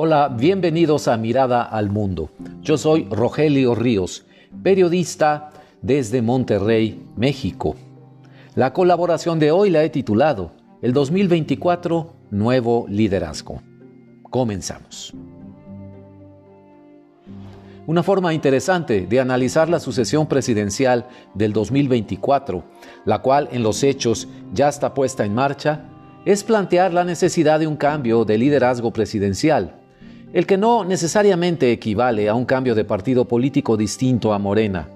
Hola, bienvenidos a Mirada al Mundo. Yo soy Rogelio Ríos, periodista desde Monterrey, México. La colaboración de hoy la he titulado El 2024, Nuevo Liderazgo. Comenzamos. Una forma interesante de analizar la sucesión presidencial del 2024, la cual en los hechos ya está puesta en marcha, es plantear la necesidad de un cambio de liderazgo presidencial el que no necesariamente equivale a un cambio de partido político distinto a Morena.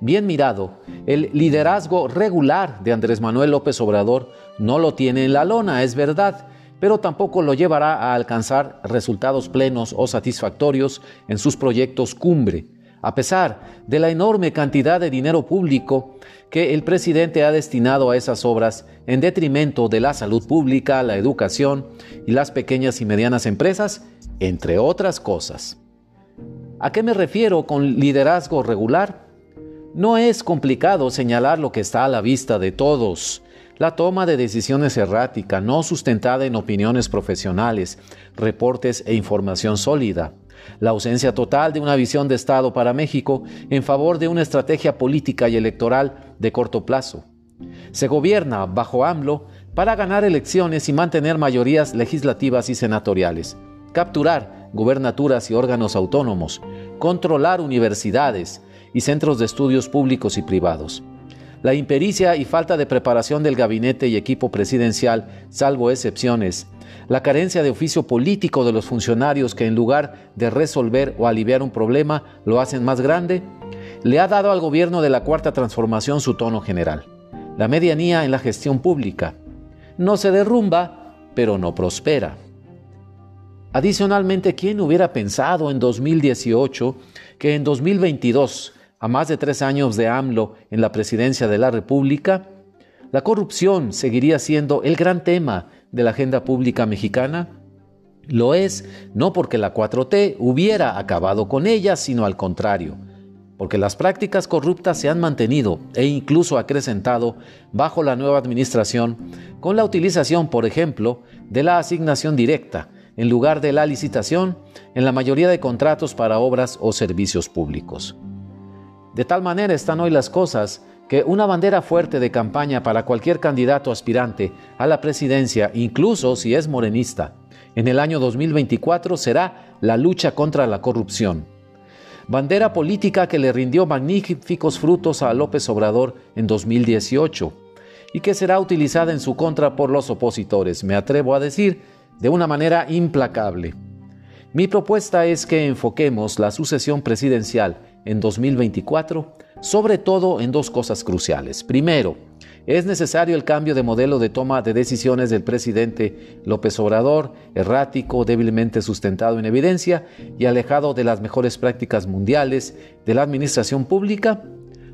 Bien mirado, el liderazgo regular de Andrés Manuel López Obrador no lo tiene en la lona, es verdad, pero tampoco lo llevará a alcanzar resultados plenos o satisfactorios en sus proyectos cumbre, a pesar de la enorme cantidad de dinero público que el presidente ha destinado a esas obras en detrimento de la salud pública, la educación y las pequeñas y medianas empresas entre otras cosas. ¿A qué me refiero con liderazgo regular? No es complicado señalar lo que está a la vista de todos. La toma de decisiones errática, no sustentada en opiniones profesionales, reportes e información sólida. La ausencia total de una visión de Estado para México en favor de una estrategia política y electoral de corto plazo. Se gobierna bajo AMLO para ganar elecciones y mantener mayorías legislativas y senatoriales capturar gubernaturas y órganos autónomos, controlar universidades y centros de estudios públicos y privados. La impericia y falta de preparación del gabinete y equipo presidencial, salvo excepciones, la carencia de oficio político de los funcionarios que en lugar de resolver o aliviar un problema lo hacen más grande, le ha dado al gobierno de la Cuarta Transformación su tono general. La medianía en la gestión pública. No se derrumba, pero no prospera. Adicionalmente, ¿quién hubiera pensado en 2018 que en 2022, a más de tres años de AMLO en la presidencia de la República, la corrupción seguiría siendo el gran tema de la agenda pública mexicana? Lo es no porque la 4T hubiera acabado con ella, sino al contrario, porque las prácticas corruptas se han mantenido e incluso acrecentado bajo la nueva administración con la utilización, por ejemplo, de la asignación directa, en lugar de la licitación en la mayoría de contratos para obras o servicios públicos. De tal manera están hoy las cosas que una bandera fuerte de campaña para cualquier candidato aspirante a la presidencia, incluso si es morenista, en el año 2024 será la lucha contra la corrupción. Bandera política que le rindió magníficos frutos a López Obrador en 2018 y que será utilizada en su contra por los opositores, me atrevo a decir, de una manera implacable. Mi propuesta es que enfoquemos la sucesión presidencial en 2024 sobre todo en dos cosas cruciales. Primero, es necesario el cambio de modelo de toma de decisiones del presidente López Obrador, errático, débilmente sustentado en evidencia y alejado de las mejores prácticas mundiales de la administración pública,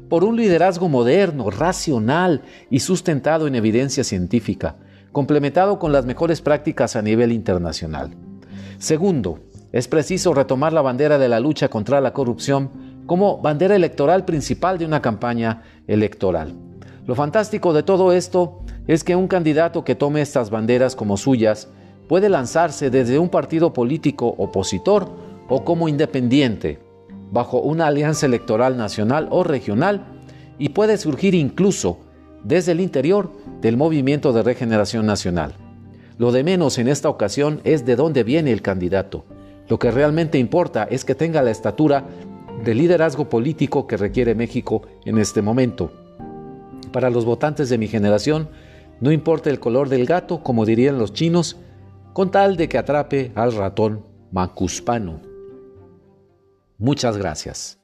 por un liderazgo moderno, racional y sustentado en evidencia científica, complementado con las mejores prácticas a nivel internacional. Segundo, es preciso retomar la bandera de la lucha contra la corrupción como bandera electoral principal de una campaña electoral. Lo fantástico de todo esto es que un candidato que tome estas banderas como suyas puede lanzarse desde un partido político opositor o como independiente, bajo una alianza electoral nacional o regional, y puede surgir incluso desde el interior del movimiento de regeneración nacional. Lo de menos en esta ocasión es de dónde viene el candidato. Lo que realmente importa es que tenga la estatura de liderazgo político que requiere México en este momento. Para los votantes de mi generación, no importa el color del gato, como dirían los chinos, con tal de que atrape al ratón macuspano. Muchas gracias.